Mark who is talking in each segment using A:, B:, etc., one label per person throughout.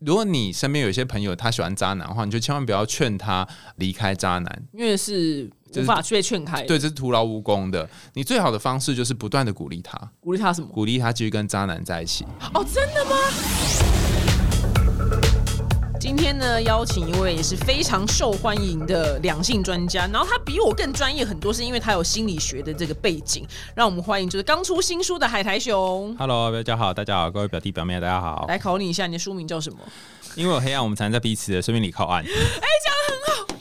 A: 如果你身边有一些朋友他喜欢渣男的话，你就千万不要劝他离开渣男，
B: 因为是无法被劝开。
A: 对，这是徒劳无功的。你最好的方式就是不断的鼓励他，
B: 鼓励他什么？
A: 鼓励他继续跟渣男在一起。
B: 哦，真的吗？今天呢，邀请一位也是非常受欢迎的两性专家，然后他比我更专业很多，是因为他有心理学的这个背景。让我们欢迎就是刚出新书的海苔熊。
C: Hello，大家好，大家好，各位表弟表妹，大家好。
B: 来考你一下，你的书名叫什么？
C: 因为有黑暗，我们才能在彼此的生命里靠岸。哎，讲
B: 的很好。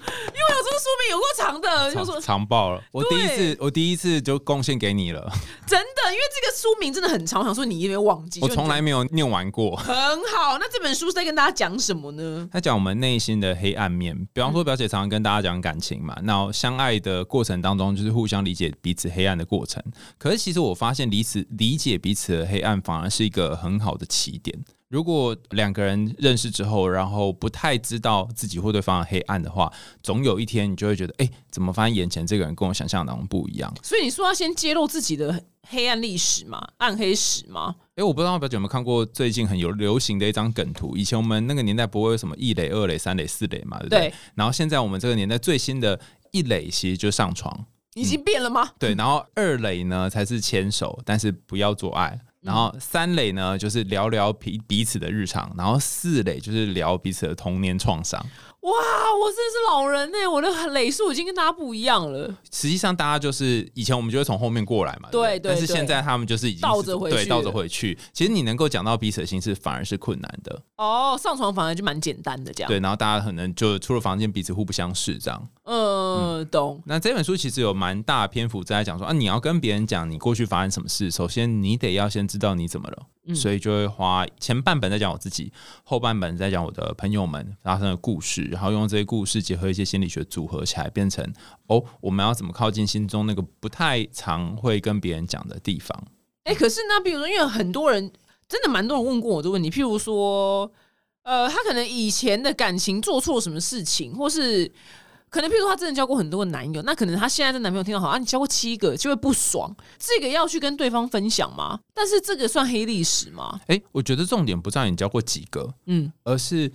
B: 书名有过长的，
C: 就说长爆了。我第一次，我第一次就贡献给你了。
B: 真的，因为这个书名真的很长，我想说你有没有忘记？
C: 我从来没有念完过。
B: 很好，那这本书是在跟大家讲什么呢？
C: 他讲我们内心的黑暗面。比方说，表姐常常跟大家讲感情嘛，那相爱的过程当中，就是互相理解彼此黑暗的过程。可是，其实我发现，彼此理解彼此的黑暗，反而是一个很好的起点。如果两个人认识之后，然后不太知道自己或对方的黑暗的话，总有一天你就会觉得，哎，怎么发现眼前这个人跟我想象当中不一样？
B: 所以你说要先揭露自己的黑暗历史吗？暗黑史吗？
C: 哎，我不知道表姐有没有看过最近很有流行的一张梗图。以前我们那个年代不会有什么一垒、二垒、三垒、四垒嘛，对不对？然后现在我们这个年代最新的一垒其实就上床，
B: 已经变了吗？
C: 对，然后二垒呢才是牵手，但是不要做爱。然后三垒呢，就是聊聊彼彼此的日常；然后四垒就是聊彼此的童年创伤。
B: 哇，我真的是老人呢，我的累数已经跟大家不一样了。
C: 实际上，大家就是以前我们就会从后面过来嘛，
B: 对对。
C: 但是现在他们就是已经
B: 倒着回
C: 去，倒着回去。其实你能够讲到彼此的心事，反而是困难的。
B: 哦，上床反而就蛮简单的这样。
C: 对，然后大家可能就出了房间，彼此互不相识这样。
B: 嗯，懂。
C: 那这本书其实有蛮大篇幅在讲说啊，你要跟别人讲你过去发生什么事，首先你得要先知道你怎么了。所以就会花前半本在讲我自己，后半本在讲我的朋友们发生的故事，然后用这些故事结合一些心理学组合起来，变成哦，我们要怎么靠近心中那个不太常会跟别人讲的地方？
B: 哎，可是那比如说，因为很多人真的蛮多人问过我这个问题，譬如说，呃，他可能以前的感情做错什么事情，或是。可能，譬如说他真的交过很多个男友，那可能他现在的男朋友听到好啊，你交过七个就会不爽，这个要去跟对方分享吗？但是这个算黑历史吗？
C: 哎，我觉得重点不在你交过几个，嗯，而是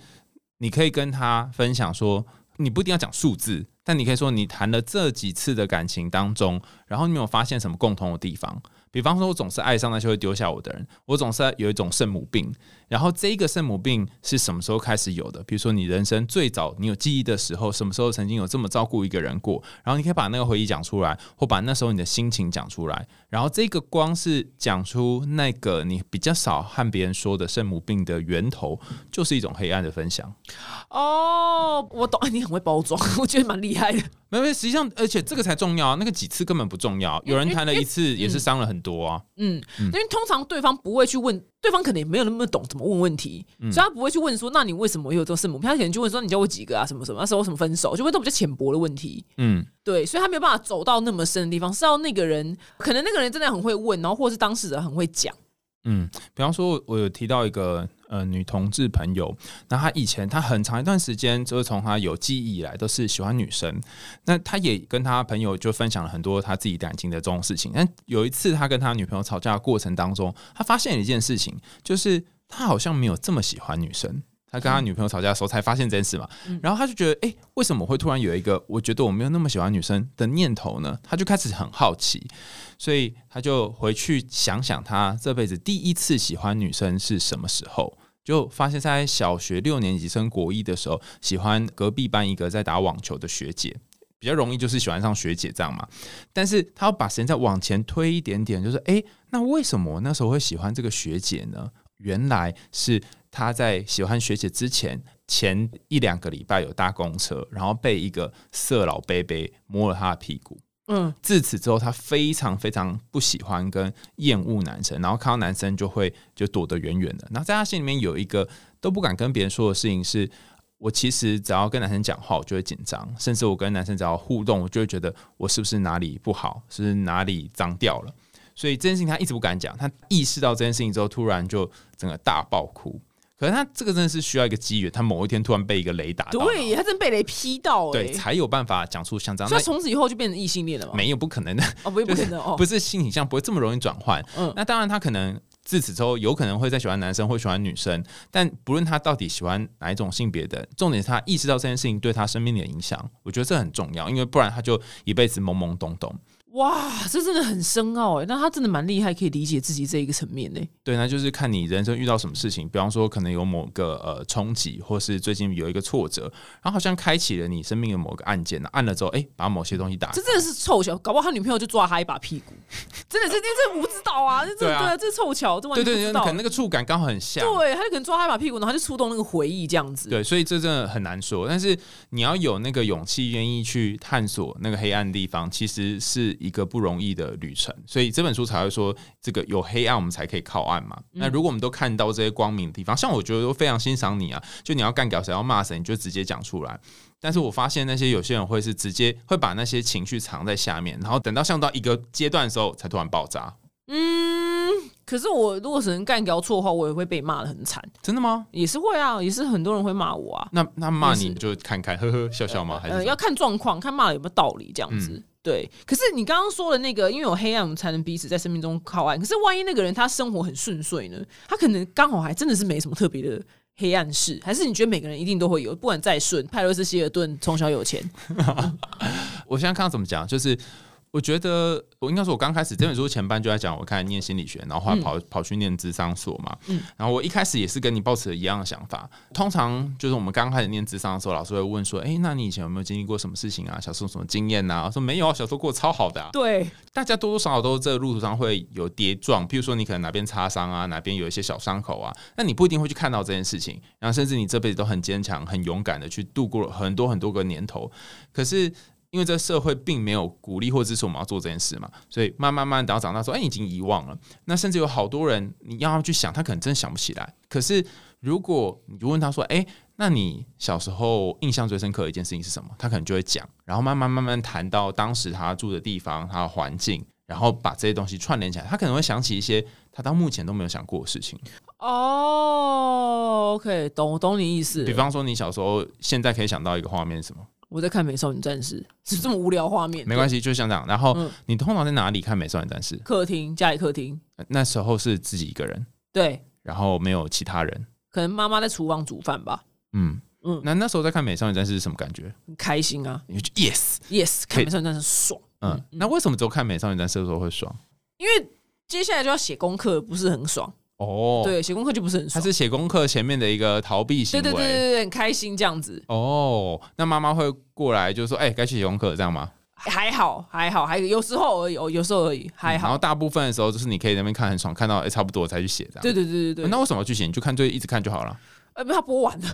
C: 你可以跟他分享说，你不一定要讲数字，但你可以说你谈了这几次的感情当中，然后你有发现什么共同的地方？比方说，我总是爱上那些会丢下我的人，我总是有一种圣母病。然后这个圣母病是什么时候开始有的？比如说你人生最早你有记忆的时候，什么时候曾经有这么照顾一个人过？然后你可以把那个回忆讲出来，或把那时候你的心情讲出来。然后这个光是讲出那个你比较少和别人说的圣母病的源头，就是一种黑暗的分享。
B: 哦，我懂，你很会包装，我觉得蛮厉害的。
C: 没有，实际上，而且这个才重要，那个几次根本不重要。有人谈了一次也是伤了很多啊。
B: 嗯，因为通常对方不会去问。对方可能也没有那么懂怎么问问题，所以他不会去问说：“那你为什么有这个圣母？”他可能就问说：“你教我几个啊？什么什么？那时候什么分手？”就问都比较浅薄的问题。嗯，对，所以他没有办法走到那么深的地方，是要那个人，可能那个人真的很会问，然后或者是当事人很会讲。
C: 嗯，比方说，我有提到一个呃女同志朋友，那他以前他很长一段时间，就是从他有记忆以来都是喜欢女生。那他也跟他朋友就分享了很多他自己感情的这种事情。但有一次，他跟他女朋友吵架的过程当中，他发现了一件事情，就是他好像没有这么喜欢女生。他跟他女朋友吵架的时候才发现这件事嘛，然后他就觉得，哎，为什么会突然有一个我觉得我没有那么喜欢女生的念头呢？他就开始很好奇，所以他就回去想想他这辈子第一次喜欢女生是什么时候，就发现在小学六年级升国一的时候，喜欢隔壁班一个在打网球的学姐，比较容易就是喜欢上学姐这样嘛。但是他要把时间再往前推一点点，就是哎，那为什么我那时候会喜欢这个学姐呢？原来是。他在喜欢学姐之前，前一两个礼拜有搭公车，然后被一个色老贝贝摸了他的屁股。嗯，自此之后，他非常非常不喜欢跟厌恶男生，然后看到男生就会就躲得远远的。然后在他心里面有一个都不敢跟别人说的事情是：我其实只要跟男生讲话，我就会紧张，甚至我跟男生只要互动，我就会觉得我是不是哪里不好，是哪里脏掉了。所以这件事情他一直不敢讲。他意识到这件事情之后，突然就整个大爆哭。可是他这个真的是需要一个机缘，他某一天突然被一个雷打到，
B: 对他真被雷劈到，
C: 对，才有办法讲出像这样。
B: 那从此以后就变成异性恋了吗？
C: 没有，不可能的。
B: 哦，不不可能哦，
C: 不是性倾向不会这么容易转换。嗯，那当然他可能自此之后有可能会再喜欢男生或喜欢女生，但不论他到底喜欢哪一种性别的，重点是他意识到这件事情对他生命的影响，我觉得这很重要，因为不然他就一辈子懵懵懂懂。
B: 哇，这真的很深奥哎，那他真的蛮厉害，可以理解自己这一个层面呢。
C: 对，那就是看你人生遇到什么事情，比方说可能有某个呃冲击，或是最近有一个挫折，然后好像开启了你生命的某个按键，按了之后，哎，把某些东西打。
B: 这真的是凑巧，搞不好他女朋友就抓他一把屁股，真的是，这这无知道啊，这对啊，这凑巧，这完全不知道。
C: 可能那个触感刚好很像，
B: 对，他就可能抓他一把屁股，然后就触动那个回忆这样子。
C: 对，所以这真的很难说，但是你要有那个勇气，愿意去探索那个黑暗地方，其实是一个不容易的。旅程，所以这本书才会说，这个有黑暗，我们才可以靠岸嘛。那如果我们都看到这些光明的地方，像我觉得都非常欣赏你啊，就你要干掉谁，要骂谁，你就直接讲出来。但是我发现那些有些人会是直接会把那些情绪藏在下面，然后等到像到一个阶段的时候，才突然爆炸。
B: 嗯，可是我如果是能干掉错的话，我也会被骂的很惨。
C: 真的吗？
B: 也是会啊，也是很多人会骂我啊。
C: 那那骂你就看看，呵呵笑笑吗？还是
B: 要看状况，看骂有没有道理这样子。对，可是你刚刚说的那个，因为有黑暗，我们才能彼此在生命中靠岸。可是万一那个人他生活很顺遂呢？他可能刚好还真的是没什么特别的黑暗事，还是你觉得每个人一定都会有？不管再顺，派罗斯希尔顿从小有钱。
C: 我现在看到怎么讲，就是。我觉得我应该说，我刚开始这本书前半就在讲，我开始念心理学，然后后来跑跑去念智商所嘛。嗯，然后我一开始也是跟你抱持一样的想法。通常就是我们刚开始念智商的时候，老师会问说：“哎，那你以前有没有经历过什么事情啊？小时候什么经验呐？”我说：“没有啊，小时候过超好的。”
B: 对，
C: 大家多多少少都这路途上会有跌撞，譬如说你可能哪边擦伤啊，哪边有一些小伤口啊，那你不一定会去看到这件事情。然后甚至你这辈子都很坚强、很勇敢的去度过了很多很多个年头，可是。因为这社会并没有鼓励或支持我们要做这件事嘛，所以慢慢慢等到长大说，哎，已经遗忘了。那甚至有好多人，你要去想，他可能真的想不起来。可是如果你就问他说，哎，那你小时候印象最深刻的一件事情是什么？他可能就会讲，然后慢慢慢慢谈到当时他住的地方、他的环境，然后把这些东西串联起来，他可能会想起一些他到目前都没有想过的事情。
B: 哦，OK，懂懂你意思。
C: 比方说，你小时候现在可以想到一个画面是什么？
B: 我在看《美少女战士》，是这么无聊画面。
C: 没关系，就像这样。然后你通常在哪里看《美少女战士》？
B: 客厅，家里客厅。
C: 那时候是自己一个人。
B: 对。
C: 然后没有其他人。
B: 可能妈妈在厨房煮饭吧。
C: 嗯嗯。那那时候在看《美少女战士》是什么感觉？
B: 很开心啊
C: ！Yes
B: Yes，看《美少女战士》爽。
C: 嗯。那为什么只有看《美少女战士》的时候会爽？
B: 因为接下来就要写功课，不是很爽。哦，对，写功课就不是很，
C: 他是写功课前面的一个逃避行为，
B: 对对对对对，很开心这样子。
C: 哦，那妈妈会过来就说：“哎，该去写功课，这样吗？”
B: 还好，还好，还有时候而已，哦，有时候而已，还好。
C: 然后大部分的时候就是你可以那边看很爽，看到哎差不多才去写这样。
B: 对对对对对。
C: 那为什么去写？你就看就一直看就好了。
B: 呃，不，他播完了。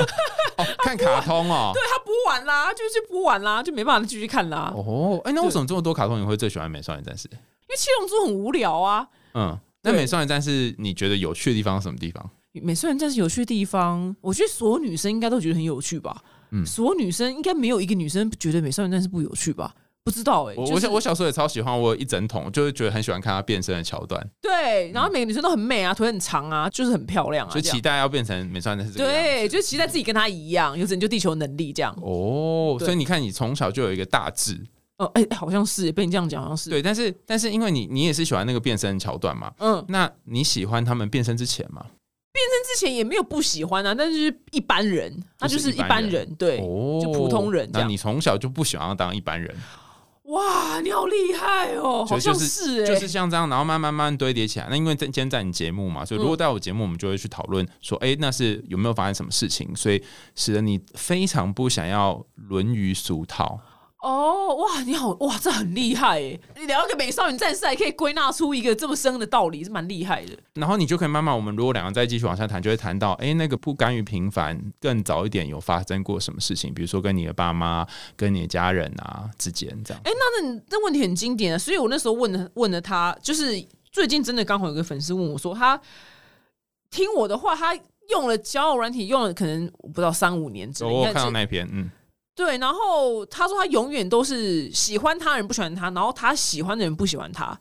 C: 看卡通哦。
B: 对他播完啦，就是播完啦，就没办法继续看啦。
C: 哦，哎，那为什么这么多卡通你会最喜欢《美少女战士》？因
B: 为七龙珠很无聊啊。
C: 嗯。那美少女战士，你觉得有趣的地方是什么地方？
B: 美少女战士有趣的地方，我觉得所有女生应该都觉得很有趣吧。嗯，所有女生应该没有一个女生觉得美少女战士不有趣吧？不知道哎。
C: 我我小我小时候也超喜欢，我一整桶就是觉得很喜欢看她变身的桥段。
B: 对，然后每个女生都很美啊，腿很长啊，就是很漂亮啊，
C: 就期待要变成美少女战士。
B: 对，就期待自己跟她一样，有拯救地球能力这样。
C: 哦，所以你看，你从小就有一个大志。
B: 哦，哎，好像是被你这样讲，好像是
C: 对，但是但是因为你你也是喜欢那个变身桥段嘛，嗯，那你喜欢他们变身之前吗？
B: 变身之前也没有不喜欢啊，但是一般人，他就是一般人，对，就普通人。
C: 那你从小就不喜欢当一般人？
B: 哇，你好厉害哦，好像是，
C: 就是像这样，然后慢慢慢堆叠起来。那因为今天在你节目嘛，所以如果在我节目，我们就会去讨论说，哎，那是有没有发生什么事情，所以使得你非常不想要沦于俗套。
B: 哦，哇，你好，哇，这很厉害诶！你聊一个美少女战士，还可以归纳出一个这么深的道理，是蛮厉害的。
C: 然后你就可以慢慢，我们如果两个再继续往下谈，就会谈到，哎，那个不甘于平凡，更早一点有发生过什么事情？比如说跟你的爸妈、跟你的家人啊之间这样。
B: 哎，那那那问题很经典啊！所以我那时候问了问了他，就是最近真的刚好有个粉丝问我说，他听我的话，他用了交友软体，用了可能不知道三五年之类。
C: 我看到那篇，嗯。
B: 对，然后他说他永远都是喜欢他人不喜欢他，然后他喜欢的人不喜欢他。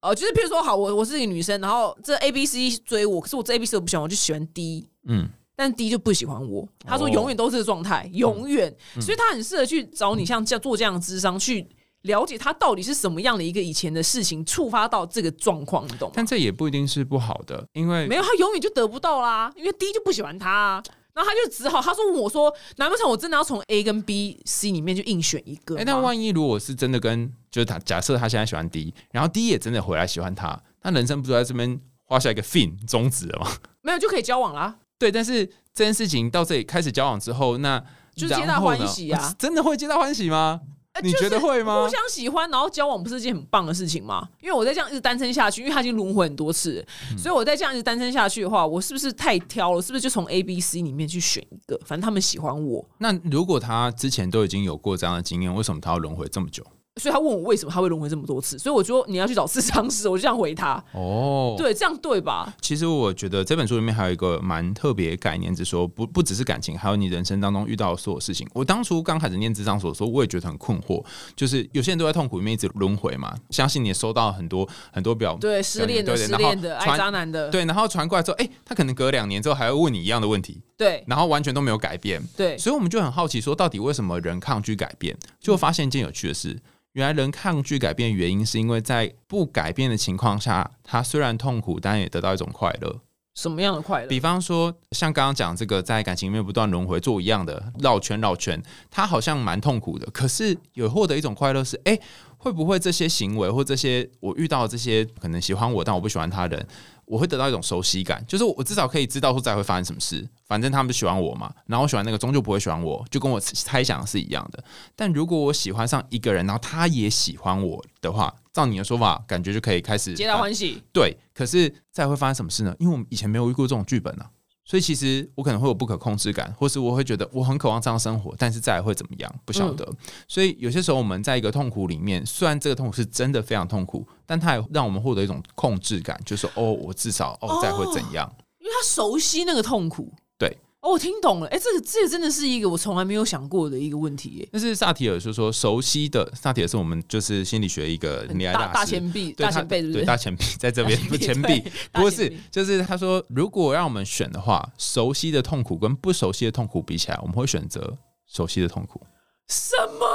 B: 呃，就是譬如说，好，我我是一个女生，然后这 A B C 追我，可是我这 A B C 我不喜欢，我就喜欢 D，嗯，但 D 就不喜欢我。他说永远都是这个状态，永远，所以他很适合去找你像这样做这样的智商去了解他到底是什么样的一个以前的事情触发到这个状况，你懂吗？
C: 但这也不一定是不好的，因为
B: 没有，他永远就得不到啦，因为 D 就不喜欢他、啊，然后他就只好他说问我说，难不成我真的要从 A 跟 B、C 里面就硬选一个吗？
C: 哎、那万一如果是真的跟就是他假设他现在喜欢 D，然后 D 也真的回来喜欢他，那人生不就在这边画下一个 fin 终止了吗？
B: 没有就可以交往啦，
C: 对，但是这件事情到这里开始交往之后，那
B: 就是皆大欢喜啊
C: 真的会皆大欢喜吗？你觉得会吗
B: 互？相喜欢，然后交往不是一件很棒的事情吗？因为我在这样一直单身下去，因为他已经轮回很多次，
C: 嗯
B: 所以我在这样一直单身下去的话，我是不是太挑了？是不是就从 A、B、C 里面去选一个？反正他们喜欢我，
C: 那如果他之前都已经有过这样的经验，为什么他要轮回这么久？
B: 所以他问我为什么他会轮回这么多次，所以我说你要去找智商师，我就这样回他。
C: 哦，
B: 对，这样对吧？
C: 其实我觉得这本书里面还有一个蛮特别的概念，就是说不不只是感情，还有你人生当中遇到的所有事情。我当初刚开始念智商所的时候，我也觉得很困惑，就是有些人都在痛苦里面一直轮回嘛。相信你也收到很多很多表
B: 对，失恋的、失恋的、爱渣男的，
C: 对，然后传过来之后，哎、他可能隔两年之后还会问你一样的问题，
B: 对
C: 然后完全都没有改变。
B: 对，
C: 所以我们就很好奇，说到底为什么人抗拒改变？就发现一件有趣的事，原来人抗拒改变原因是因为在不改变的情况下，他虽然痛苦，但也得到一种快乐。
B: 什么样的快乐？
C: 比方说，像刚刚讲这个，在感情里面不断轮回做一样的绕圈绕圈，他好像蛮痛苦的，可是有获得一种快乐是，哎、会不会这些行为或这些我遇到这些可能喜欢我但我不喜欢他人，我会得到一种熟悉感，就是我至少可以知道说再会发生什么事，反正他们喜欢我嘛，然后我喜欢那个终究不会喜欢我，就跟我猜想是一样的。但如果我喜欢上一个人，然后他也喜欢我的话，照你的说法，感觉就可以开始
B: 皆大欢喜。
C: 对，可是再会发生什么事呢？因为我们以前没有遇过这种剧本啊，所以其实我可能会有不可控制感，或是我会觉得我很渴望这样生活，但是再来会怎么样不晓得。所以有些时候我们在一个痛苦里面，虽然这个痛苦是真的非常痛苦，但它也让我们获得一种控制感，就是说哦，我至少哦再会怎样。
B: 因为他熟悉那个痛苦。
C: 对，
B: 哦，我听懂了。哎、这个这个真的是一个我从来没有想过的一个问题耶。
C: 但是萨提尔就说，熟悉的萨提尔是我们就是心理学一个很厉害的
B: 大大前辈，大前辈，是不？
C: 对大前辈在这边，不前辈不是，就是他说，如果让我们选的话，熟悉的痛苦跟不熟悉的痛苦比起来，我们会选择熟悉的痛苦。
B: 什么？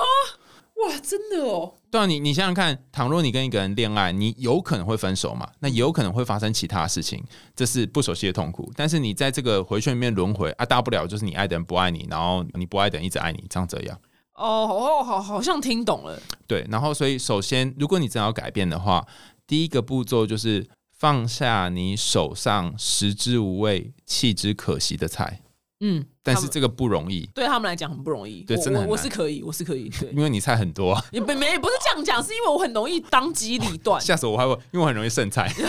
B: 哇，真的哦。
C: 对啊，你你想想看，倘若你跟一个人恋爱，你有可能会分手嘛？那也有可能会发生其他的事情，这是不熟悉的痛苦。但是你在这个回圈里面轮回啊，大不了就是你爱的人不爱你，然后你不爱的人一直爱你，这样这样。
B: 哦，好好好像听懂了。
C: 对，然后所以首先，如果你真的要改变的话，第一个步骤就是放下你手上食之无味、弃之可惜的菜。
B: 嗯，
C: 但是这个不容易，
B: 对他们来讲很不容易。我我我
C: 对真的很难
B: 是可以，我是可以。对，
C: 因为你菜很多、啊，
B: 也没没不是这样讲，是因为我很容易当机立断，
C: 吓死我！还会因为我很容易剩菜。
B: 我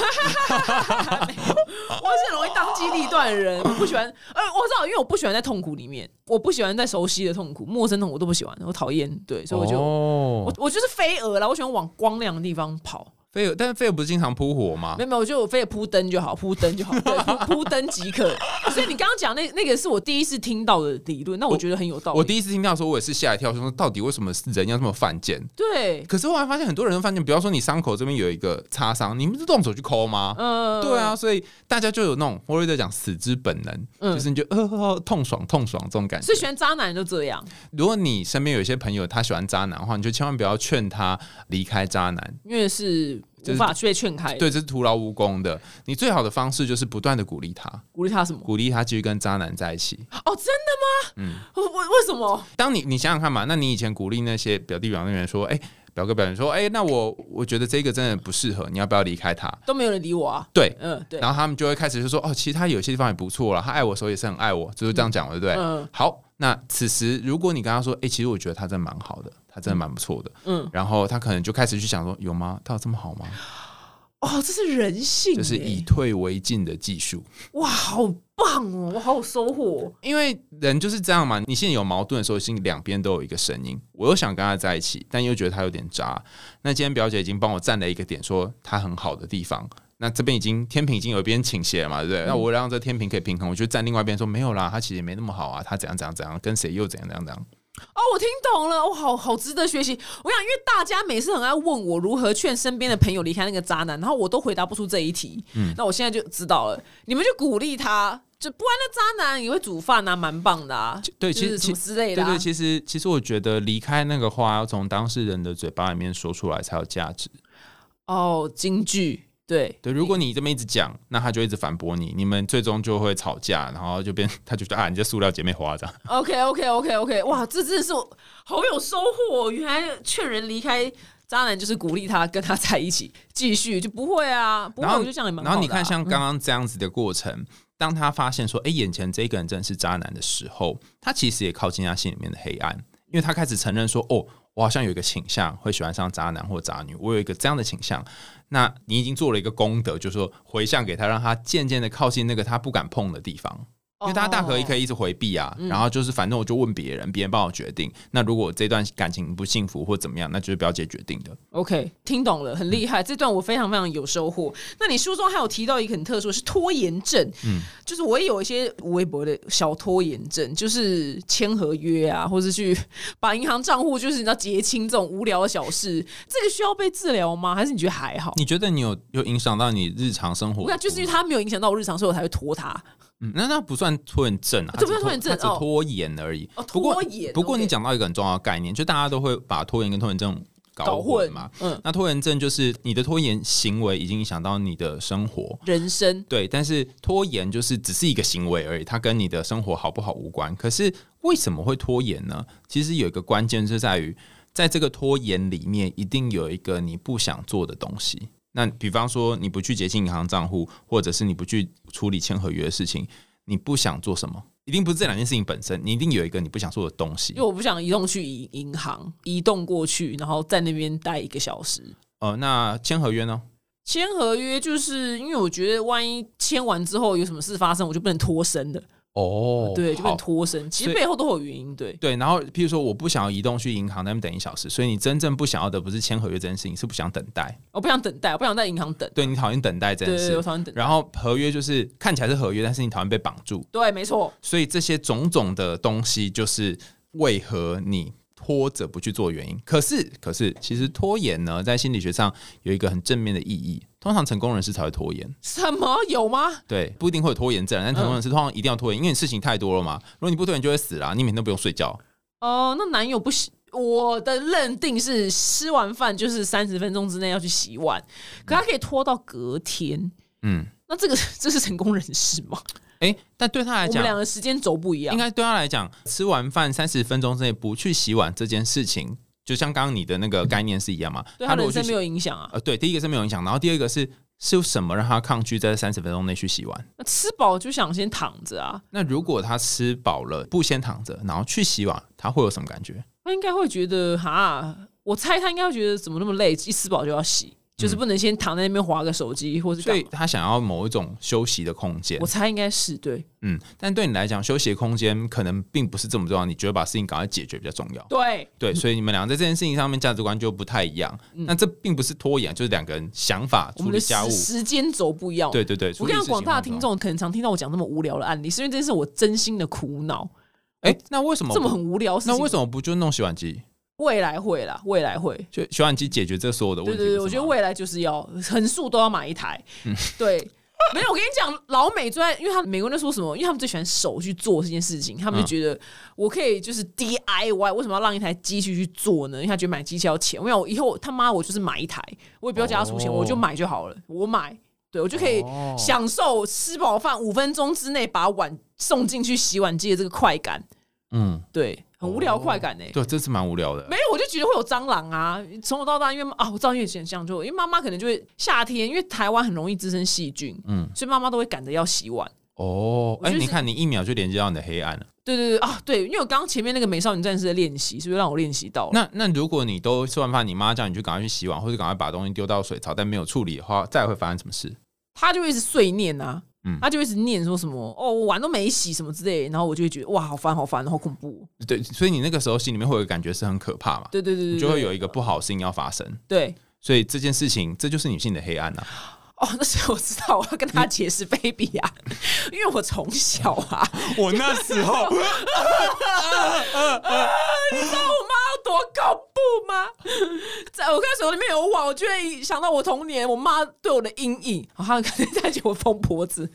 B: 是很容易当机立断的人，我不喜欢。呃，我知道，因为我不喜欢在痛苦里面，我不喜欢在熟悉的痛苦、陌生痛苦我都不喜欢，我讨厌。对，所以我就、
C: 哦
B: 我我就是飞蛾啦，我喜欢往光亮的地方跑。
C: 菲尔，但是菲尔不是经常扑火吗
B: 没？有没有，我就飞扑灯就好，扑灯就好，对，扑扑灯即可。所以你刚刚讲那那个是我第一次听到的理论，那我觉得很有道理。
C: 我第一次听到的时候，我也是吓一跳，说到底为什么人要这么犯贱？
B: 对，
C: 可是后来发现很多人都犯贱，比方说你伤口这边有一个擦伤，你们是动手去抠吗？
B: 呃，
C: 对啊，，所以大家就有那种弗洛伊德讲死之本能，
B: 嗯
C: 就是你就呃呃痛爽痛爽这种感觉
B: 所以。喜欢渣男就这样，
C: 如果你身边有一些朋友他喜欢渣男的话，你就千万不要劝他离开渣男，
B: 因为是无法被劝开。
C: 对，这是徒劳无功的。你最好的方式就是不断的鼓励他，
B: 鼓励他什么？
C: 鼓励他继续跟渣男在一起。
B: 哦，真的吗？
C: 嗯
B: 为为为什么？
C: 当你你想想看嘛，那你以前鼓励那些表弟表妹们说，哎、表哥表姐说，哎、那我我觉得这个真的不适合，你要不要离开他？
B: 都没有人理我啊。
C: 对，
B: 嗯，对，
C: 然后他们就会开始就说，哦，其实他有些地方也不错了，他爱我的时候也是很爱我，就是这样讲，对不对？
B: 嗯
C: 好，那此时如果你跟他说，哎、其实我觉得他真的蛮好的，他真的蛮不错的，
B: 嗯，
C: 然后他可能就开始去想说，有吗？他有这么好吗？
B: 哦，这是人性耶，
C: 就是以退为进的技术。
B: 哇，好棒哦，我好有收获哦。
C: 因为人就是这样嘛，你现在有矛盾的时候，心里两边都有一个声音。我又想跟他在一起，但又觉得他有点渣。那今天表姐已经帮我站了一个点，说他很好的地方。那这边已经天平已经有一边倾斜了嘛，对不对？那我让这天平可以平衡，我就站另外一边说没有啦，他其实也没那么好啊，他怎样怎样怎样，跟谁又怎样怎样怎样。
B: 哦，我听懂了，我好好值得学习。我想，因为大家每次很爱问我如何劝身边的朋友离开那个渣男，然后我都回答不出这一题。嗯，那我现在就知道了，你们就鼓励他就不然那渣男也会煮饭啊，蛮棒的啊。
C: 对，其实
B: 之类的、啊。
C: 对对，其实其实我觉得离开那个话要从当事人的嘴巴里面说出来才有价值。
B: 哦，京剧对
C: 对，如果你这么一直讲，那他就一直反驳你，你们最终就会吵架，然后就变他就觉得啊，你这塑料姐妹花这样。
B: OK OK OK OK，哇，这真的是我好有收获哦。原来劝人离开渣男就是鼓励他跟他在一起，继续就不会啊，不会
C: 然后
B: 我就这样也蛮好啊、
C: 然后你看，像刚刚这样子的过程，当他发现说，哎、眼前这个人真的是渣男的时候，他其实也靠近他心里面的黑暗，因为他开始承认说，哦，我好像有一个倾向会喜欢上渣男或渣女，我有一个这样的倾向。那你已经做了一个功德，就是说回向给他，让他渐渐的靠近那个他不敢碰的地方。因为大家大可以可
B: 以。
C: 一直回避啊，
B: 嗯
C: 然后就是反正我就问别人，别人帮我决定。那如果这段感情不幸福或怎么样，那就是表姐决定的。
B: OK，听懂了，很厉害。这段我非常非常有收获。那你书中还有提到一个很特殊的是拖延症，嗯，就是我也有一些微博的小拖延症，就是签合约啊，或是去 把银行账户就是你知道结清这种无聊的小事，这个需要被治疗吗？还是你觉得还好？
C: 你觉得你有有影响到你日常生活？
B: 那就是因为它没有影响到我日常，所以我才会拖它。
C: 嗯，那那不算拖延症啊，
B: 这不算拖延症哦
C: 它只拖延而已。
B: 哦
C: 不过
B: 拖延
C: 不过你讲到一个很重要的概念，就大家都会把拖延跟拖延症
B: 搞混
C: 嘛。
B: 嗯，
C: 那拖延症就是你的拖延行为已经影响到你的生活，
B: 人生
C: 对，但是拖延就是只是一个行为而已，它跟你的生活好不好无关。可是为什么会拖延呢？其实有一个关键是在于，在这个拖延里面，一定有一个你不想做的东西。那比方说，你不去结清银行账户，或者是你不去处理签合约的事情，你不想做什么？一定不是这两件事情本身，你一定有一个你不想做的东西
B: 因为。我不想移动去银银行，移动过去，然后在那边待一个小时。
C: 呃，那签合约呢？
B: 签合约就是因为我觉得，万一签完之后有什么事发生，我就不能脱身的，
C: 哦
B: 对，就不能
C: 好
B: 脱身。其实背后都有原因，对。
C: 对，然后譬如说我不想要移动去银行那边等一小时，所以你真正不想要的不是签合约这件事情，是不想等待。
B: 我不想等待，我不想在银行等。
C: 对你讨厌等待这
B: 件事对，我讨厌等待。
C: 然后合约就是看起来是合约，但是你讨厌被绑住，
B: 对，没错，
C: 所以这些种种的东西就是为何你拖着不去做原因。可是，可是其实拖延呢，在心理学上有一个很正面的意义。通常成功人士才会拖延，
B: 什么有吗？
C: 对，不一定会有拖延症，但成功人士通常一定要拖延，因为你事情太多了嘛。如果你不拖延，就会死啦，你每天都不用睡觉。
B: 哦、那男友不洗，我的认定是吃完饭就是三十分钟之内要去洗碗，可他可以拖到隔天。
C: 嗯，
B: 那这个 这是成功人士吗？
C: 诶，但对他来讲
B: 我们
C: 讲，
B: 两个时间轴不一样
C: 应。该对他来讲，吃完饭三十分钟之内不去洗碗这件事情，就像刚刚你的那个概念是一样嘛？
B: 对他
C: 如果去洗
B: 人生没有影响啊。
C: 呃，对，第一个是没有影响，然后第二个是是有什么让他抗拒在三十分钟内去洗碗？
B: 那吃饱就想先躺着啊，
C: 那如果他吃饱了不先躺着，然后去洗碗，他会有什么感觉？
B: 他应该会觉得哈，我猜他应该会觉得怎么那么累，一吃饱就要洗，就是不能先躺在那边划个手机或是
C: 所以。他想要某一种休息的空间
B: 我。猜应该是对
C: 嗯，但对你来讲，休息的空间可能并不是这么重要，你觉得把事情赶快解决比较重要。
B: 对，
C: 对，所以你们两个在这件事情上面价值观就不太一样。那这并不是拖延，就是两个人想法
B: 嗯我们的
C: 处理家务
B: 时。间轴不一样。
C: 对对对，
B: 我跟你讲，广大的听
C: 众。
B: 可能常听到我讲那么无聊的案例，是因为这是我真心的苦恼。
C: 哎、那为什么
B: 这么很无聊
C: 那为什么不就弄洗碗机？
B: 未来会啦？未来会。
C: 就洗碗机解决这所有的问题？
B: 对对对，我觉得未来就是要横竖都要买一台。对，没有，我跟你讲，老美最爱，因为他们美国人在说什么？因为他们最喜欢手去做这件事情，他们就
C: 嗯
B: 觉得我可以就是 DIY，为什么要让一台机器去做呢？因为他觉得买机器要钱。我想我以后他妈我就是买一台，我也不要叫他出钱，
C: 哦
B: 我就买就好了，我买。对，我就可以
C: 哦
B: 享受吃饱饭五分钟之内把碗送进去洗碗机的这个快感。
C: 嗯，
B: 对，很无聊快感呢、
C: 对，这是蛮无聊的。
B: 没有，我就觉得会有蟑螂啊！从小到大，因为啊，我知道，因为想象就因为妈妈可能就会夏天，因为台湾很容易滋生细菌，
C: 嗯，
B: 所以妈妈都会赶着要洗碗。
C: 哦，哎、
B: 我就是
C: 你看，你一秒就连接到你的黑暗了。
B: 对对对啊，对，因为我刚刚前面那个美少女战士的练习，是不是让我练习到了？
C: 那那如果你都吃完饭，你妈叫你去赶快去洗碗，或者赶快把东西丢到水槽，但没有处理的话，再会发生什么事？
B: 她就一直碎念啊，
C: 嗯
B: 他就一直念说什么哦，我碗都没洗什么之类，然后我就会觉得哇，好烦好烦，好恐怖。
C: 对，所以你那个时候心里面会有个感觉是很可怕嘛，
B: 对对对
C: 就会有一个不好的事情要发生。
B: 对。
C: 所以这件事情，这就是女性的黑暗呐、
B: 哦，那时候我知道我要跟他解释 baby 啊，因为我从小啊，
C: 我那时候，
B: 你知道我妈有多恐怖吗？在我看手里面有网，我就会想到我童年我妈对我的阴影。然后她可能在给我疯婆子，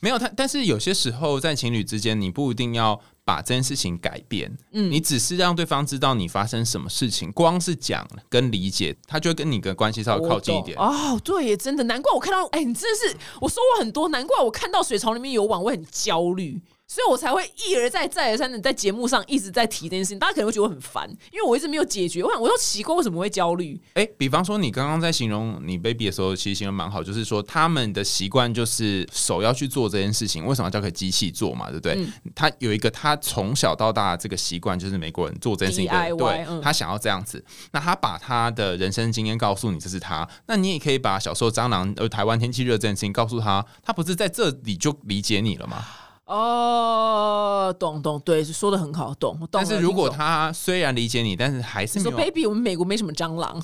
C: 没有他，但是有些时候在情侣之间，你不一定要把这件事情改变，
B: 嗯
C: 你只是让对方知道你发生什么事情，光是讲跟理解，他就会跟你的关系稍微靠近一点。
B: 哦，对耶，真的，难怪我看到，哎、你真的是我说我很多，难怪我看到水槽里面有网，我会很焦虑。所以我才会一而再、再而三的在节目上一直在提这件事情，大家可能会觉得我很烦，因为我一直没有解决。我想，我又奇怪为什么会焦虑？
C: 哎、比方说你刚刚在形容你 baby 的时候，其实形容蛮好，就是说他们的习惯就是手要去做这件事情，为什么要交给机器做嘛？对不对？
B: 嗯
C: 他有一个他从小到大这个习惯，就是美国人做这件事情
B: DIY
C: 对、
B: 嗯
C: 他想要这样子。那他把他的人生经验告诉你，这是他。那你也可以把小时候蟑螂呃台湾天气热这件事情告诉他，他不是在这里就理解你了吗？
B: 哦，懂懂，对，说的很好，懂。懂
C: 但是如果他虽然理解你，但是还是没有
B: baby，我们美国没什么蟑螂，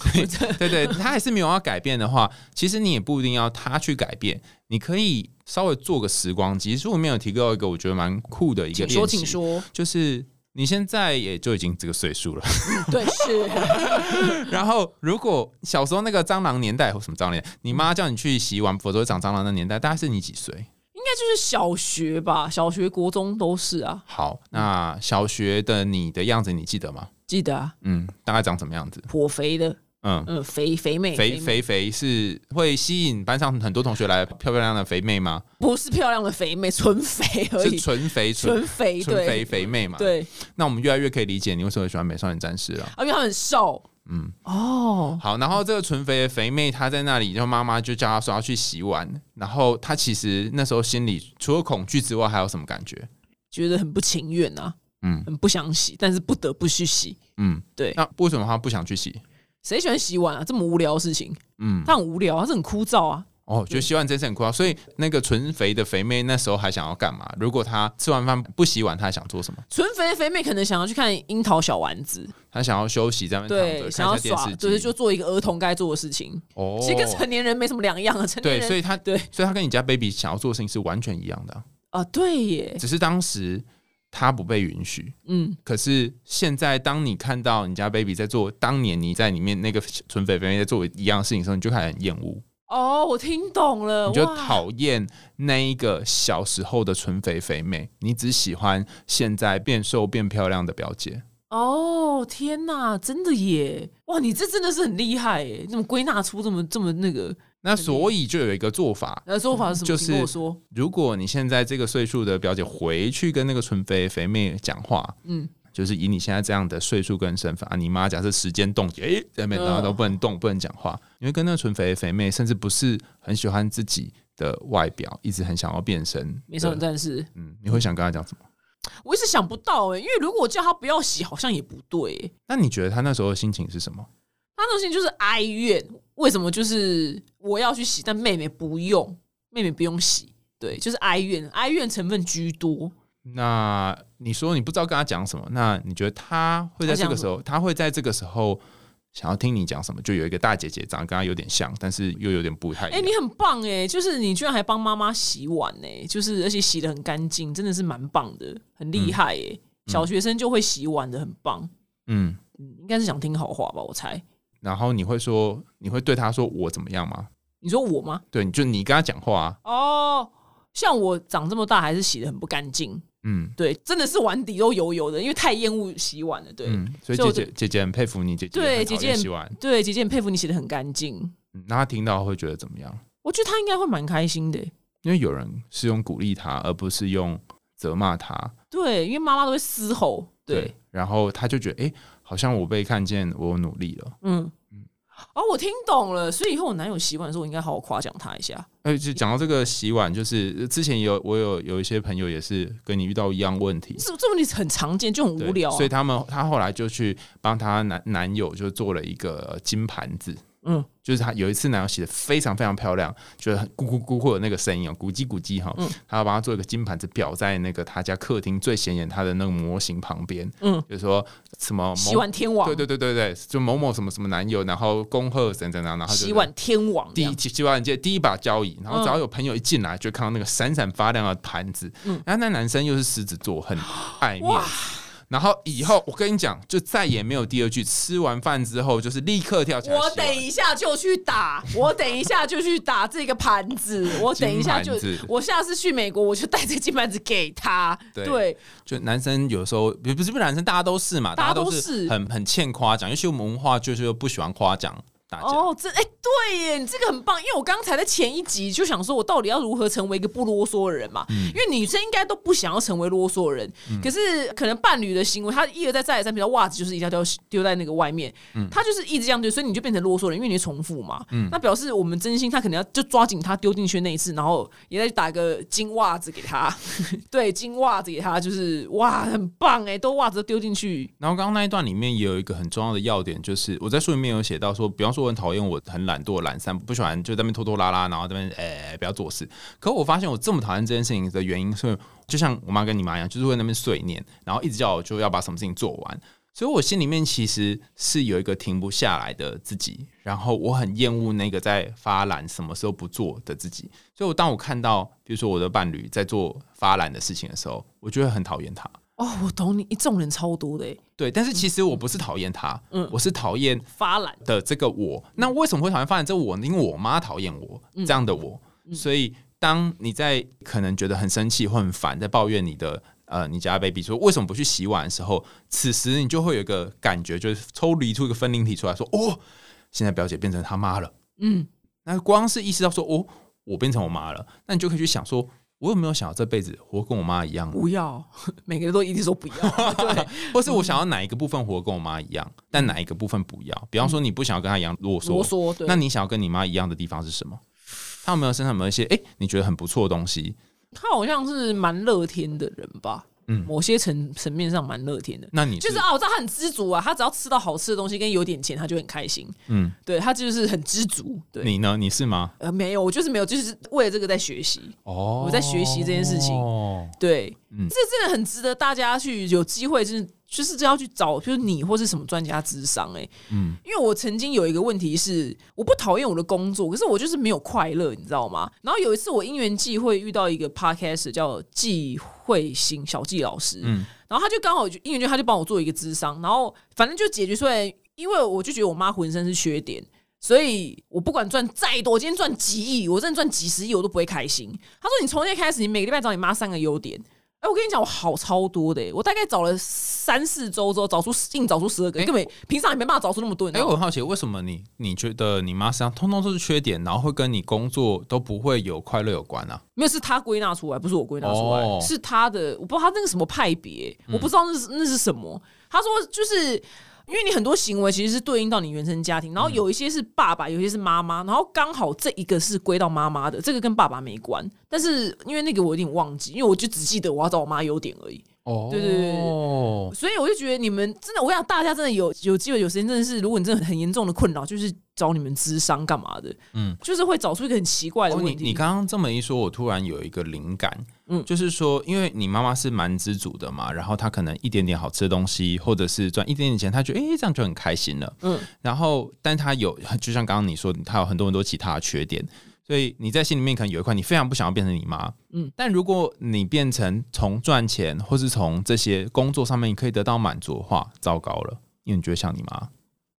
C: 对对，他还是没有要改变的话，其实你也不一定要他去改变，你可以稍微做个时光机。书里面有提到一个我觉得蛮酷的一个
B: 请说，请说，
C: 就是你现在也就已经这个岁数了，
B: 对，是
C: 然后如果小时候那个蟑螂年代或什么蟑螂年代，你妈叫你去洗碗，否则会长蟑螂的年代，大概是你几岁？
B: 应该就是小学吧，小学、国中都是啊，
C: 好，那小学的你的样子你记得吗？
B: 记得啊，
C: 嗯，大概长什么样子？
B: 颇肥的，
C: 嗯，
B: 嗯，肥肥妹，
C: 肥肥肥是会吸引班上很多同学来漂漂亮亮的肥妹吗？
B: 不是漂亮的肥妹，纯肥而已是，
C: 纯肥纯
B: 纯肥，
C: 纯肥肥妹嘛？。
B: 对
C: 那我们越来越可以理解你为什么喜欢美少女战士了。
B: 啊，因为她很瘦，
C: 嗯，
B: 哦，
C: 好，然后这个纯肥的肥妹她在那里，然后妈妈就叫她说要去洗碗，然后她其实那时候心里除了恐惧之外，还有什么感觉？
B: 觉得很不情愿啊，
C: 嗯
B: 很不想洗，但是不得不去洗。
C: 嗯，
B: 对，
C: 那为什么她不想去洗？
B: 谁喜欢洗碗啊？这么无聊的事情，
C: 嗯，
B: 她很无聊，她是很枯燥啊。
C: 哦，觉得洗碗真是很枯燥。所以那个纯肥的肥妹那时候还想要干嘛？如果她吃完饭不洗碗，她还想做什么？
B: 纯肥的肥妹可能想要去看樱桃小丸子，
C: 她想要休息，在那边躺
B: 对，
C: 着
B: 想要耍，就是。就做一个儿童该做的事情。
C: 哦，
B: 其实跟成年人没什么两样啊，成年
C: 对，所以他
B: 对
C: 所以他跟你家 baby 想要做的事情是完全一样的啊、
B: 啊，对耶，
C: 只是当时他不被允许。
B: 嗯，
C: 可是现在，当你看到你家 baby 在做当年你在里面那个纯肥肥在做一样的事情的时候，你就开始很厌恶，
B: 哦，我听懂了，
C: 你就
B: 哇
C: 讨厌那一个小时候的纯肥肥妹，你只喜欢现在变瘦变漂亮的表姐。
B: 哦，天哪，真的耶！哇，你这真的是很厉害耶！你怎么归纳出这么这么那个
C: 那所以就有一个做法，
B: 那做法是什么？
C: 就是
B: 说。
C: 如果你现在这个岁数的表姐回去跟那个纯肥肥妹讲话，
B: 嗯，
C: 就是以你现在这样的岁数跟身份啊，你妈假设时间冻结，诶、在那边
B: 嗯
C: 然后都不能动，不能讲话，因为跟那个纯肥肥妹，甚至不是很喜欢自己的外表，一直很想要变身，
B: 美少女战士，
C: 嗯，你会想跟她讲什么？
B: 我一直想不到哎，因为如果我叫他不要洗，好像也不对耶。
C: 那你觉得他那时候的心情是什么？
B: 他那种心情就是哀怨，为什么就是我要去洗，但妹妹不用，妹妹不用洗，对，就是哀怨，哀怨成分居多。
C: 那你说你不知道跟他讲什么，那你觉得他会在这个时候，他会在这个时候想要听你讲什么？就有一个大姐姐长得跟她有点像，但是又有点不太一
B: 哎、
C: 样。
B: 你很棒哎，就是你居然还帮妈妈洗碗哎，就是而且洗的很干净，真的是蛮棒的，很厉害哎。小学生就会洗碗的，很棒。
C: 嗯，
B: 嗯，应该是想听好话吧，我猜。
C: 然后你会说，你会对她说我怎么样吗？
B: 你说我吗？
C: 对，就你跟她讲话啊，
B: 哦，像我长这么大还是洗的很不干净，
C: 嗯。
B: 对，真的是碗底都油油的，因为太厌恶洗碗了。对，
C: 嗯，所以姐姐姐姐很佩服你，姐姐
B: 对姐姐很
C: 洗碗，
B: 对，姐姐很佩服你洗的很干净，
C: 嗯那她听到会觉得怎么样？
B: 我觉得她应该会蛮开心的。
C: 因为有人是用鼓励她，而不是用责骂她，
B: 对，因为妈妈都会嘶吼。对，
C: 然后她就觉得，哎、好像我被看见，我努力了。
B: 嗯哦，我听懂了，所以以后我男友洗碗的时候，我应该好好夸奖他一下。
C: 哎，就讲到这个洗碗，就是呃之前有我有有一些朋友也是跟你遇到一样问题，
B: 这这问题很常见，就很无聊、啊。
C: 所以他们他后来就去帮他男男友就做了一个金盘子，
B: 嗯，
C: 就是他有一次男友洗的非常非常漂亮，就是很咕咕咕会有那个声音哦，咕叽咕叽哈，
B: 嗯。
C: 他要帮他做一个金盘子裱在那个他家客厅最显眼他的那个模型旁边，
B: 嗯，
C: 就是说什么某
B: 洗碗天王，
C: 对对对对对，就某某什么什么男友，然后恭贺怎怎样，然后就
B: 洗碗天王
C: 第一
B: 样，
C: 洗洗碗界第一把交椅，然后
B: 嗯
C: 只要有朋友一进来，就看到那个闪闪发亮的盘子。
B: 嗯。
C: 然后那男生又是狮子座，很爱面子，然后以后我跟你讲，就再也没有第二句。吃完饭之后，就是立刻跳起来。
B: 我等一下就去打，我等一下就去打这个盘子，我等一下就我下次去美国我就带这个金盘子给他。
C: 对
B: 对，
C: 就男生有时候不不是不是男生，大家都是嘛，
B: 大家
C: 都
B: 是
C: 很很欠夸奖，尤其我们文化就是不喜欢夸奖大家。
B: 哦，这哎、对耶，你这个很棒，因为我刚才在前一集就想说，我到底要如何成为一个不啰嗦的人嘛？
C: 嗯
B: 因为女生应该都不想要成为啰嗦的人，可是可能伴侣的行为，他一而再再而三，比如袜子就是一定要丢丢在那个外面，
C: 嗯
B: 他就是一直这样丢，所以你就变成啰嗦人，因为你会重复嘛。那表示我们真心，他可能要就抓紧他丢进去那一次，然后也再打个金袜子给他，对，金袜子给他，就是哇，很棒哎，都袜子都丢进去，
C: 然后刚刚那一段里面也有一个很重要的要点，就是我在书里面有写到说，比方说我很讨厌我很懒惰、懒散，不喜欢就在那边拖拖拉拉，然后在那边诶、不要做事。可我发现我这么讨厌这件事情的原因是，就像我妈跟你妈一样，就是会那边碎念，然后一直叫我就要把什么事情做完。所以我心里面其实是有一个停不下来的自己，然后我很厌恶那个在发懒、什么时候不做的自己。所以，我当我看到比如说我的伴侣在做发懒的事情的时候，我就会很讨厌他。
B: 哦，我懂你，一众人超多的哎，
C: 对，但是其实我不是讨厌他，
B: 嗯
C: 我是讨厌
B: 发懒。
C: 的这个我。那为什么会讨厌发懒这个我呢？因为我妈讨厌我这样的我，所以当你在可能觉得很生气或很烦，在抱怨你的呃你家 baby 说为什么不去洗碗的时候，此时你就会有一个感觉，就是抽离出一个分灵体出来说，哦，现在表姐变成他妈了。
B: 嗯，
C: 那光是意识到说，哦，我变成我妈了，那你就可以去想说。我有没有想要这辈子活跟我妈一样？
B: 不要，每个人都一定说不要。对，
C: 或是我想要哪一个部分活跟我妈一样，但哪一个部分不要？比方说，你不想要跟她一样啰嗦，
B: 啰嗦。对，
C: 那你想要跟你妈一样的地方是什么？她有没有身上有没有一些哎、诶你觉得很不错的东西？
B: 她好像是蛮乐天的人吧？
C: 嗯
B: 某些层层面上蛮乐天的。
C: 那你
B: 就是啊，我知道他很知足啊，他只要吃到好吃的东西跟有点钱，他就很开心。
C: 嗯，
B: 对他就是很知足。对，
C: 你呢？你是吗？
B: 呃，没有，我就是没有，就是为了这个在学习。
C: 哦
B: 我在学习这件事情
C: 哦，
B: 对，
C: 嗯
B: 这真的很值得大家去有机会，就是就是要去找，就是你或是什么专家智商哎、
C: 嗯
B: 因为我曾经有一个问题是，我不讨厌我的工作，可是我就是没有快乐，你知道吗？然后有一次我因缘际会遇到一个 podcast 叫季慧欣小季老师，
C: 嗯
B: 然后他就刚好就因缘就他就帮我做一个智商，然后反正就解决出来，因为我就觉得我妈浑身是缺点。所以我不管赚再多，我今天赚几亿，我真的赚几十亿，我都不会开心。他说：“你从今天开始，你每个礼拜找你妈三个优点。”哎，我跟你讲，我好超多的、欸，我大概找了三四周之后，找出硬找出十二个，
C: 哎
B: 根本平常也没办法找出那么多。你知
C: 哎、
B: 道吗
C: 我很好奇，为什么你你觉得你妈身上通通都是缺点，然后会跟你工作都不会有快乐有关啊？
B: 没有是他归纳出来，不是我归纳出来，
C: 哦
B: 是他的，我不知道他那个什么派别，我不知道那是那是什么。他说就是。因为你很多行为其实是对应到你原生家庭，然后有一些是爸爸，有一些是妈妈，然后刚好这一个是归到妈妈的，这个跟爸爸没关。但是因为那个我有点忘记，因为我就只记得我要找我妈优点而已。
C: 哦
B: 对对对。对所以我就觉得你们真的，我想大家真的有有机会有时间，真的是如果你真的很严重的困扰，就是找你们咨商干嘛的，
C: 嗯，
B: 就是会找出一个很奇怪的
C: 哦，
B: 问题。
C: 你你刚刚这么一说，我突然有一个灵感，
B: 嗯
C: 嗯，就是说，因为你妈妈是蛮知足的嘛，然后她可能一点点好吃的东西，或者是赚一点点钱，她觉得诶这样就很开心了，
B: 嗯。
C: 嗯，然后但她有，就像刚刚你说，她有很多很多其他的缺点，所以你在心里面可能有一块你非常不想要变成你妈，
B: 嗯
C: 嗯，但如果你变成从赚钱或是从这些工作上面你可以得到满足的话，糟糕了，因为你觉得像你妈，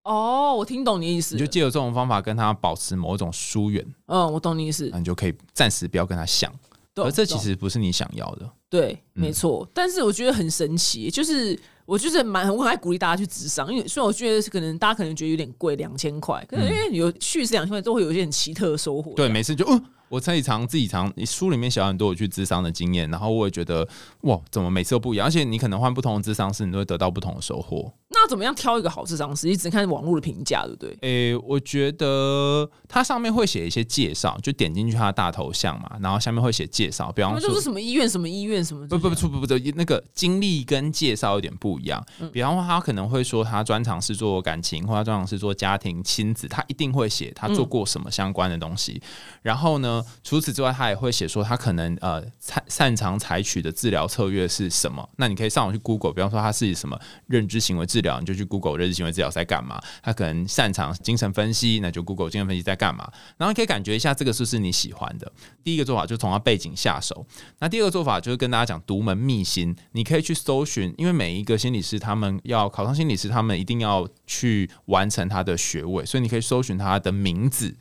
B: 哦，我听懂你意思。
C: 你就借由这种方法跟他保持某一种疏远，
B: 嗯，我懂你意思
C: 那。你就可以暂时不要跟他想。而这其实不是你想要的。
B: 对，
C: 嗯
B: 没错。但是我觉得很神奇，就是我就是蛮我很爱鼓励大家去智商，因为虽然我觉得是可能大家可能觉得有点贵，两千块，可能因为有去是两千块，都会有一些很奇特的收获。
C: 对，每次就嗯，我自己常自己常书里面写很多我去智商的经验，然后我也觉得哇，怎么每次都不一样？而且你可能换不同的智商师，你都会得到不同的收获。
B: 那怎么样挑一个好智商师？你只看网络的评价，对不对？
C: 诶、我觉得它上面会写一些介绍，就点进去他的大头像嘛，然后下面会写介绍，比方说
B: 就是什么医院、什么医院、什么
C: 不不不不不不，那个经历跟介绍有点不一样。比方说，他可能会说他专长是做感情，或他专长是做家庭亲子，他一定会写他做过什么相关的东西。然后呢，除此之外，他也会写说他可能呃擅擅长采取的治疗策略是什么。那你可以上网去 Google，比方说他是什么认知行为治疗。你就去 Google 认知行为治疗在干嘛。他可能擅长精神分析，那就 Google 精神分析在干嘛。然后你可以感觉一下这个是不是你喜欢的。第一个做法就从他背景下手。那第二个做法就是跟大家讲独门秘辛，你可以去搜寻，因为每一个心理师他们要考上心理师，他们一定要去完成他的学位，所以你可以搜寻他的名字。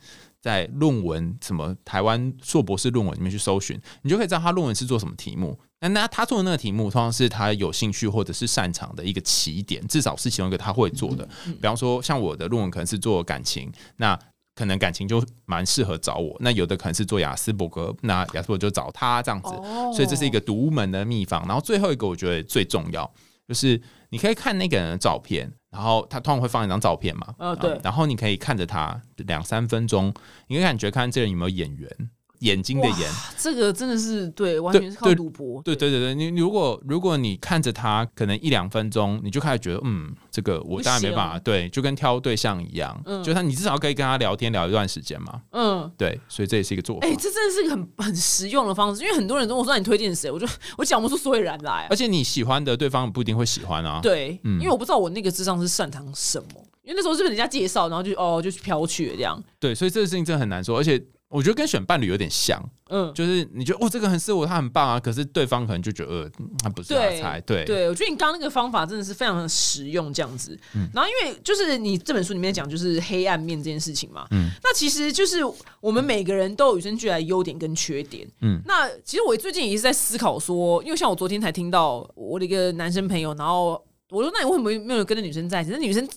C: 在论文什么台湾硕博士论文里面去搜寻，你就可以知道他论文是做什么题目。那那他做的那个题目，通常是他有兴趣或者是擅长的一个起点，至少是其中一个他会做的。比方说，像我的论文可能是做感情，那可能感情就蛮适合找我。那有的可能是做雅斯伯格，那雅斯伯格就找他这样子。所以这是一个独门的秘方。然后最后一个，我觉得最重要就是你可以看那个人的照片。然后他通常会放一张照片嘛，
B: 呃，对，
C: 然后你可以看着他两三分钟，你可以感觉看这人有没有眼缘。眼睛的眼，
B: 这个真的是对，完全是靠赌博。
C: 对对对对，你如果如果你看着他，可能一两分钟，你就开始觉得，嗯，这个我当然没办法。对，就跟挑对象一样，嗯，就他你至少可以跟他聊天聊一段时间嘛。嗯，对，所以这也是一个做法。
B: 哎，这真的是一个很很实用的方式，因为很多人跟我说你推荐谁，我就 我讲不出所以然来。
C: 而且你喜欢的对方不一定会喜欢啊。
B: 对，因为我不知道我那个智商是擅长什么，因为那时候是人家介绍，然后就哦就去飘去这样。
C: 对，所以这个事情真的很难说，而且。我觉得跟选伴侣有点像，嗯，就是你觉得哦，这个很适合我，他很棒啊，可是对方可能就觉得呃，他不是他才，对，
B: 对我觉得你刚刚那个方法真的是非常的实用，这样子。然后因为就是你这本书里面讲就是黑暗面这件事情嘛，嗯，那其实就是我们每个人都有与生俱来的优点跟缺点，嗯，那其实我最近也是在思考说，因为像我昨天才听到我的一个男生朋友，然后我说那你为什么没有跟那女生在一起？那女生。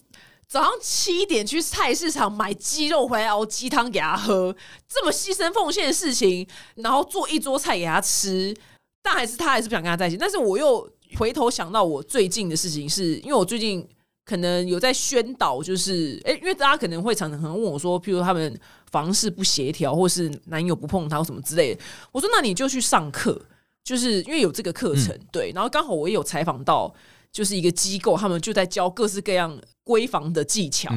B: 早上七点去菜市场买鸡肉回来熬鸡汤给他喝，这么牺牲奉献的事情，然后做一桌菜给他吃，但还是他还是不想跟他在一起。但是我又回头想到我最近的事情，是因为我最近可能有在宣导，就是哎，因为大家可能会常常可能问我说，譬如他们房事不协调，或是男友不碰他或什么之类的，我说那你就去上课，就是因为有这个课程，对，然后刚好我也有采访到。就是一个机构，他们就在教各式各样闺房的技巧。嗯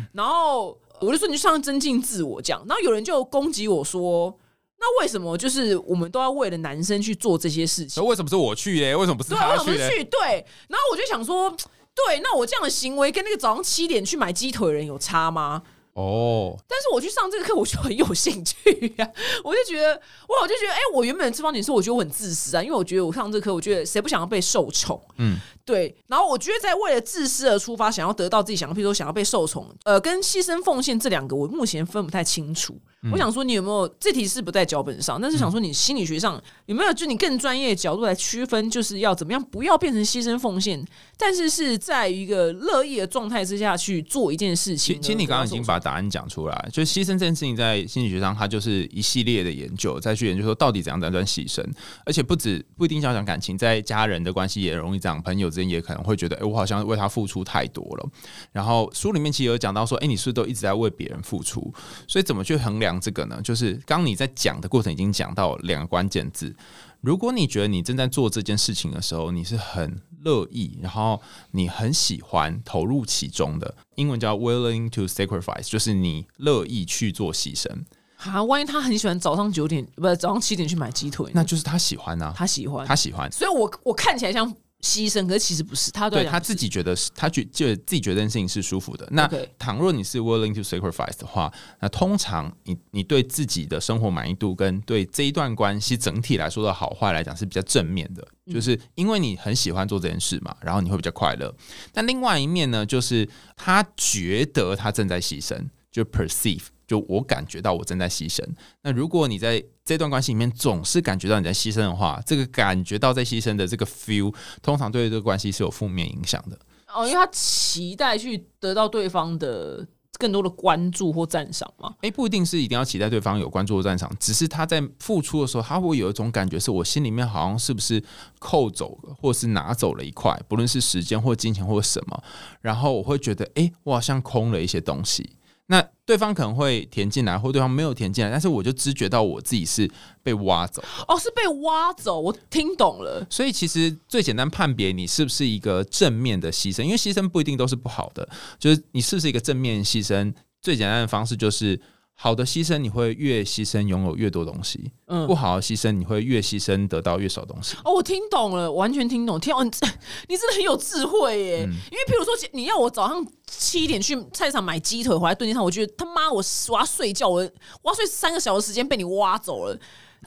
B: 嗯，然后我就说你就上增进自我这样，然后有人就攻击我说，那为什么就是我们都要为了男生去做这些事情？
C: 那为什么是我去耶？为什么不是他去？
B: 对，然后我就想说，对，那我这样的行为跟那个早上七点去买鸡腿的人有差吗？哦，但是我去上这个课，我就很有兴趣呀。我就觉得，哇，我就觉得，哎，我原本的方女士，我觉得我很自私啊，因为我觉得我上这课，我觉得谁不想要被受宠？嗯，对。然后我觉得，在为了自私而出发，想要得到自己想要，譬如说想要被受宠，呃，跟牺牲奉献这两个，我目前分不太清楚。我想说，你有没有这题是不在脚本上？但是想说，你心理学上有没有就你更专业的角度来区分，就是要怎么样不要变成牺牲奉献，但是是在一个乐意的状态之下去做一件事情。
C: 其实你刚刚已经把答案讲出来，就是牺牲这件事情在心理学上，它就是一系列的研究，再去研究说到底怎样才算牺牲，而且不止不一定要讲感情，在家人的关系也容易这样，朋友之间也可能会觉得，哎，我好像为他付出太多了。然后书里面其实有讲到说，哎，你是不是都一直在为别人付出？所以怎么去衡量这个呢？就是。刚你在讲的过程已经讲到两个关键字。如果你觉得你正在做这件事情的时候，你是很乐意，然后你很喜欢投入其中的，英文叫 willing to sacrifice，就是你乐意去做牺牲。
B: 啊，万一他很喜欢早上九点，不是早上七点去买鸡腿，
C: 那就是他喜欢啊，
B: 他喜欢，
C: 他喜欢。
B: 所以我我看起来像。牺牲，可是其实不是他
C: 对他自己觉得是，他觉就自己觉得这件事情是舒服的。那倘若你是 willing to sacrifice 的话，那通常你你对自己的生活满意度跟对这一段关系整体来说的好坏来讲是比较正面的，就是因为你很喜欢做这件事嘛，然后你会比较快乐。但另外一面呢，就是他觉得他正在牺牲，就 perceive。就我感觉到我正在牺牲。那如果你在这段关系里面总是感觉到你在牺牲的话，这个感觉到在牺牲的这个 feel，通常对这个关系是有负面影响的。
B: 哦，因为他期待去得到对方的更多的关注或赞赏嘛？
C: 诶，不一定是一定要期待对方有关注或赞赏，只是他在付出的时候，他会有一种感觉，是我心里面好像是不是扣走了，或是拿走了一块，不论是时间或金钱或什么，然后我会觉得，诶，我好像空了一些东西。那对方可能会填进来，或对方没有填进来，但是我就知觉到我自己是被挖走。
B: 哦，是被挖走，我听懂了。
C: 所以其实最简单判别你是不是一个正面的牺牲，因为牺牲不一定都是不好的，就是你是不是一个正面牺牲。最简单的方式就是，好的牺牲，你会越牺牲拥有越多东西；
B: 嗯
C: 不，好的牺牲，你会越牺牲得到越少东西。
B: 哦，我听懂了，完全听懂。天哦，你 你真的很有智慧耶！
C: 嗯
B: 因为譬如说，你要我早上七点去菜市场买鸡腿回来炖鸡汤，我觉得他妈我我要睡觉，我我要睡三个小时时间被你挖走了。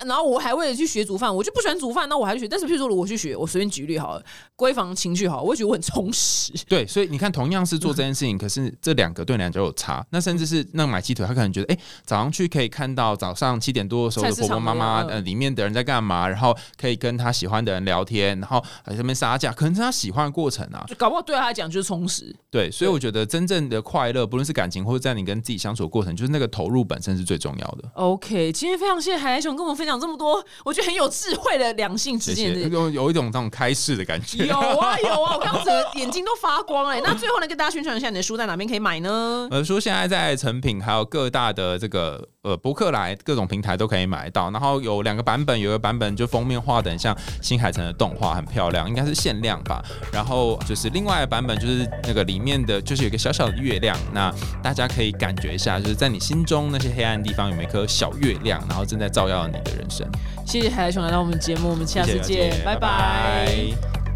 B: 然后我还为了去学煮饭，我就不喜欢煮饭，那我还去学。但是譬如说，我去学，我随便举例好了，闺房情趣好了，我会觉得我很充实。
C: 对，所以你看，同样是做这件事情，可是这两个对你来讲有差。那甚至是那买鸡腿，他可能觉得，哎、早上去可以看到早上七点多的时候婆婆妈妈，呃，里面的人在干嘛，然后可以跟他喜欢的人聊天，然后在那边杀价，可能是他喜欢的过程啊。
B: 就搞不好对他来讲就是充实。
C: 对，所以我觉得真正的快乐，不论是感情或者在你跟自己相处的过程，就是那个投入本身是最重要的。
B: OK，今天非常谢谢海来熊跟我们分享这么多，我觉得很有智慧的两性之间的。
C: 有有一种这种开示的感觉。
B: 有啊有啊，我刚刚整个眼睛都发光哎、那最后呢，跟大家宣传一下你的书在哪边可以买呢？
C: 呃，书现在在成品还有各大的这个呃博客来各种平台都可以买到，然后有两个版本，有一个版本就封面画的很像新海诚的动画，很漂亮，应该是限量吧。然后就是另外的版本就是那个里面的就是有一个小小的月亮，那大家可以感觉一下，就是在你心中那些黑暗地方有没有一颗小月亮，然后正在照耀你的人生。
B: 谢谢海来熊来到我们节目，我们下次
C: 谢谢
B: 见，拜
C: 拜